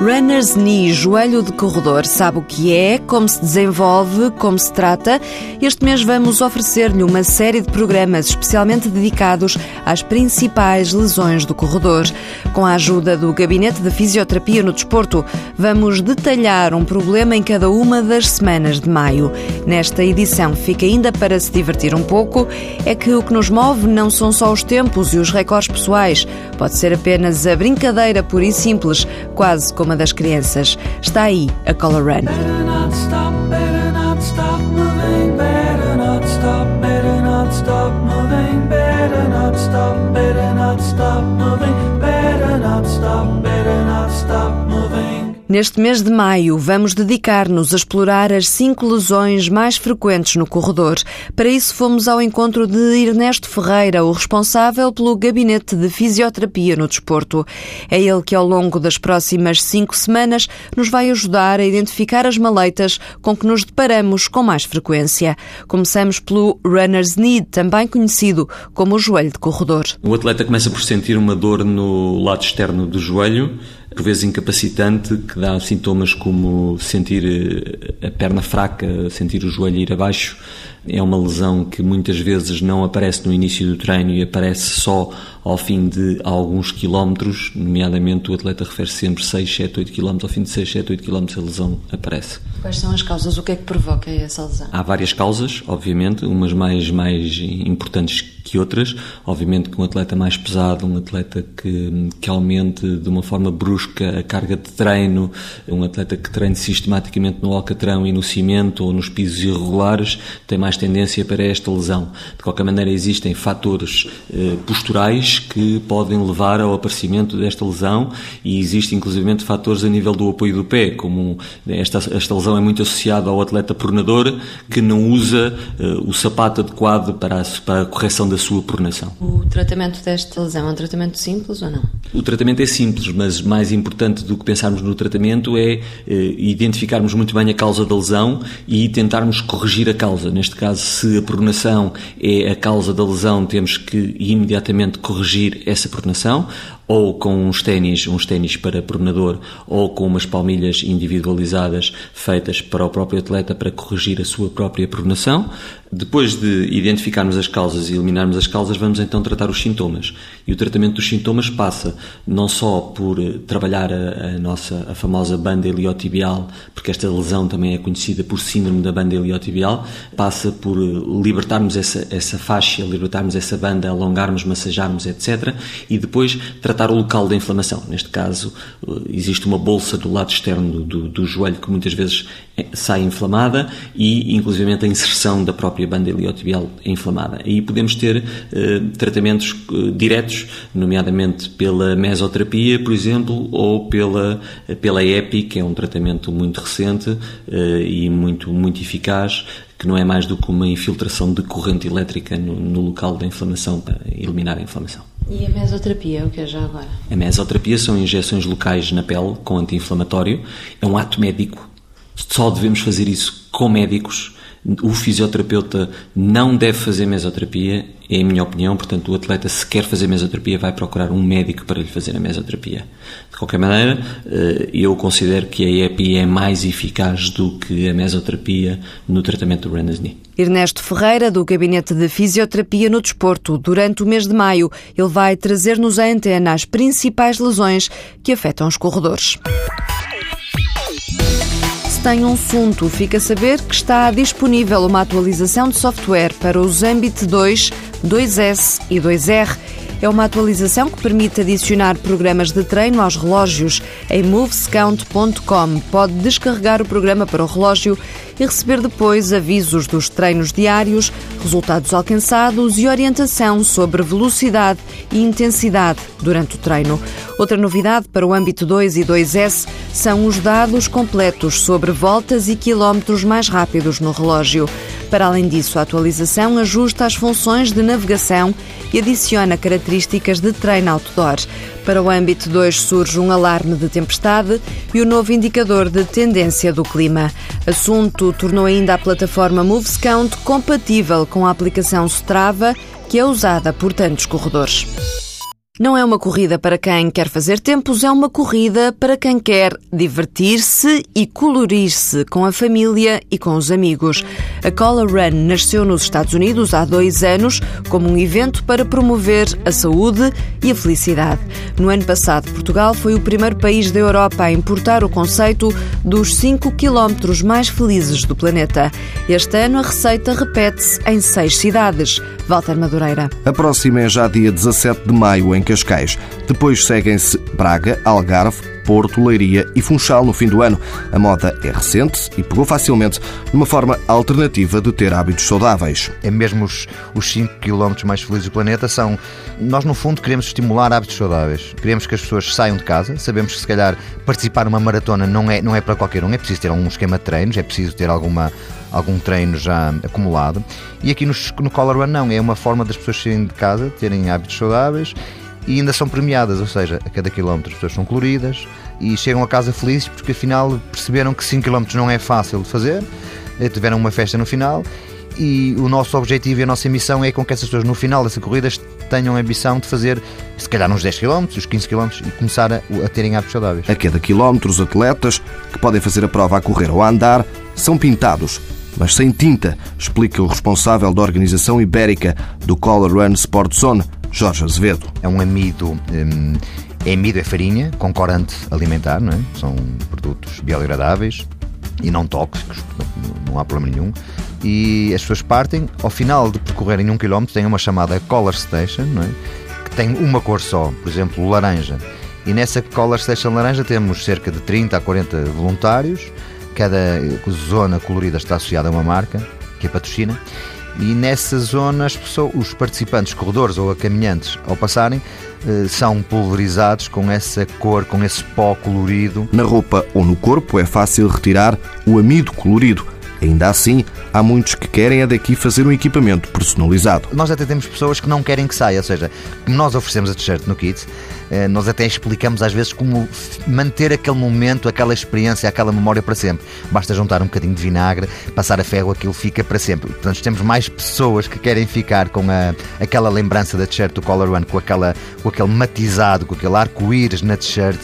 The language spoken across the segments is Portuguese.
Runner's Knee, joelho de corredor, sabe o que é, como se desenvolve, como se trata. Este mês vamos oferecer-lhe uma série de programas especialmente dedicados às principais lesões do corredor. Com a ajuda do Gabinete de Fisioterapia no Desporto, vamos detalhar um problema em cada uma das semanas de maio. Nesta edição fica ainda para se divertir um pouco, é que o que nos move não são só os tempos e os recordes pessoais, pode ser apenas a brincadeira pura e simples, quase como uma das crianças. Está aí a Color Run. Stop, Neste mês de maio, vamos dedicar-nos a explorar as cinco lesões mais frequentes no corredor. Para isso, fomos ao encontro de Ernesto Ferreira, o responsável pelo Gabinete de Fisioterapia no Desporto. É ele que, ao longo das próximas cinco semanas, nos vai ajudar a identificar as maleitas com que nos deparamos com mais frequência. Começamos pelo runner's knee, também conhecido como o joelho de corredor. O atleta começa por sentir uma dor no lado externo do joelho por vezes incapacitante, que dá sintomas como sentir eh, a perna fraca, sentir o joelho ir abaixo. É uma lesão que muitas vezes não aparece no início do treino e aparece só ao fim de alguns quilómetros, nomeadamente o atleta refere sempre 6, 7, 8 quilómetros, ao fim de 6, 7, 8 quilómetros a lesão aparece. Quais são as causas? O que é que provoca essa lesão? Há várias causas, obviamente, umas mais, mais importantes que outras. Obviamente que um atleta mais pesado, um atleta que, que aumente de uma forma brusca a carga de treino, um atleta que treine sistematicamente no alcatrão e no cimento ou nos pisos irregulares, tem mais tendência para esta lesão. De qualquer maneira, existem fatores eh, posturais que podem levar ao aparecimento desta lesão e existem inclusivamente fatores a nível do apoio do pé, como esta, esta lesão é muito associada ao atleta pronador que não usa uh, o sapato adequado para a, para a correção da sua pronação. O tratamento desta lesão é um tratamento simples ou não? O tratamento é simples, mas mais importante do que pensarmos no tratamento é uh, identificarmos muito bem a causa da lesão e tentarmos corrigir a causa. Neste caso, se a pronação é a causa da lesão, temos que imediatamente corrigir essa pronação, ou com uns ténis, uns ténis para pronador, ou com umas palmilhas individualizadas feitas para o próprio atleta para corrigir a sua própria pronação. Depois de identificarmos as causas e eliminarmos as causas, vamos então tratar os sintomas. E o tratamento dos sintomas passa não só por eh, trabalhar a, a nossa a famosa banda iliotibial, porque esta lesão também é conhecida por síndrome da banda iliotibial, passa por eh, libertarmos essa, essa faixa, libertarmos essa banda, alongarmos, massajarmos, etc. E depois tratar o local da inflamação. Neste caso, eh, existe uma bolsa do lado externo do, do joelho que muitas vezes sai inflamada e, inclusivamente, a inserção da própria própria banda iliotibial inflamada. Aí podemos ter uh, tratamentos uh, diretos, nomeadamente pela mesoterapia, por exemplo, ou pela, pela EPI, que é um tratamento muito recente uh, e muito, muito eficaz, que não é mais do que uma infiltração de corrente elétrica no, no local da inflamação para eliminar a inflamação. E a mesoterapia, o que é já agora? A mesoterapia são injeções locais na pele com anti-inflamatório. É um ato médico. Só devemos fazer isso com médicos o fisioterapeuta não deve fazer mesoterapia, é a minha opinião, portanto, o atleta, se quer fazer mesoterapia, vai procurar um médico para lhe fazer a mesoterapia. De qualquer maneira, eh, eu considero que a EPI é mais eficaz do que a mesoterapia no tratamento do Rennes knee. Ernesto Ferreira, do Gabinete de Fisioterapia no Desporto. Durante o mês de maio, ele vai trazer-nos à antena as principais lesões que afetam os corredores tem um assunto, fica a saber que está disponível uma atualização de software para os Ambit 2, 2S e 2R. É uma atualização que permite adicionar programas de treino aos relógios. Em movescount.com pode descarregar o programa para o relógio e receber depois avisos dos treinos diários, resultados alcançados e orientação sobre velocidade e intensidade durante o treino. Outra novidade para o âmbito 2 e 2S são os dados completos sobre voltas e quilómetros mais rápidos no relógio. Para além disso, a atualização ajusta as funções de navegação e adiciona características de treino outdoor. Para o âmbito 2 surge um alarme de tempestade e o novo indicador de tendência do clima. Assunto tornou ainda a plataforma MovesCount compatível com a aplicação Strava, que é usada por tantos corredores. Não é uma corrida para quem quer fazer tempos, é uma corrida para quem quer divertir-se e colorir-se com a família e com os amigos. A Color Run nasceu nos Estados Unidos há dois anos como um evento para promover a saúde e a felicidade. No ano passado, Portugal foi o primeiro país da Europa a importar o conceito dos 5 quilómetros mais felizes do planeta. Este ano, a receita repete-se em seis cidades. Walter Madureira. A próxima é já dia 17 de maio, em Cascais. Depois seguem-se Braga, Algarve, Porto, Leiria e Funchal no fim do ano. A moda é recente e pegou facilmente numa forma alternativa de ter hábitos saudáveis. É mesmo os, os 5 km mais felizes do planeta são... Nós, no fundo, queremos estimular hábitos saudáveis. Queremos que as pessoas saiam de casa. Sabemos que, se calhar, participar numa maratona não é, não é para qualquer um. É preciso ter algum esquema de treinos, é preciso ter alguma algum treino já acumulado. E aqui no, no Color Run não, é uma forma das pessoas saírem de casa, terem hábitos saudáveis e ainda são premiadas, ou seja, a cada quilómetro as pessoas são coloridas e chegam a casa felizes porque afinal perceberam que 5 km não é fácil de fazer, eh, tiveram uma festa no final e o nosso objetivo e a nossa missão é com que essas pessoas no final dessa corrida tenham a ambição de fazer se calhar uns 10 km, uns 15 km e começar a, a terem hábitos saudáveis. A cada quilómetro os atletas que podem fazer a prova a correr ou a andar são pintados mas sem tinta, explica o responsável da organização ibérica do Color Run Sport Zone, Jorge Azevedo. É um amido. Hum, é amido, é farinha, com corante alimentar, não é? são produtos biodegradáveis e não tóxicos, não há problema nenhum. E as pessoas partem, ao final de percorrerem um quilómetro, têm uma chamada Color Station, não é? que tem uma cor só, por exemplo, laranja. E nessa Color Station laranja temos cerca de 30 a 40 voluntários cada zona colorida está associada a uma marca, que é patrocina, e nessa zona as pessoas, os participantes, corredores ou caminhantes, ao passarem, eh, são pulverizados com essa cor, com esse pó colorido. Na roupa ou no corpo é fácil retirar o amido colorido Ainda assim, há muitos que querem é daqui fazer um equipamento personalizado. Nós até temos pessoas que não querem que saia, ou seja, nós oferecemos a t-shirt no kit, eh, nós até explicamos às vezes como manter aquele momento, aquela experiência, aquela memória para sempre. Basta juntar um bocadinho de vinagre, passar a ferro, aquilo fica para sempre. Portanto, temos mais pessoas que querem ficar com a, aquela lembrança da t-shirt do Color One, com, aquela, com aquele matizado, com aquele arco-íris na t-shirt,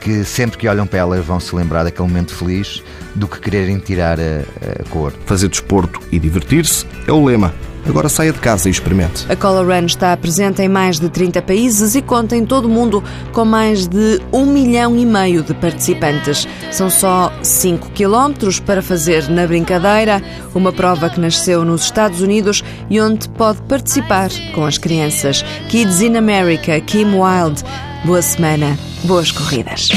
que sempre que olham para ela vão se lembrar daquele momento feliz do que quererem tirar a, a cor. Fazer desporto e divertir-se é o lema. Agora saia de casa e experimente. A Color Run está presente em mais de 30 países e conta em todo o mundo com mais de um milhão e meio de participantes. São só 5 quilómetros para fazer na brincadeira, uma prova que nasceu nos Estados Unidos e onde pode participar com as crianças. Kids in America, Kim Wilde. Boa semana, boas corridas.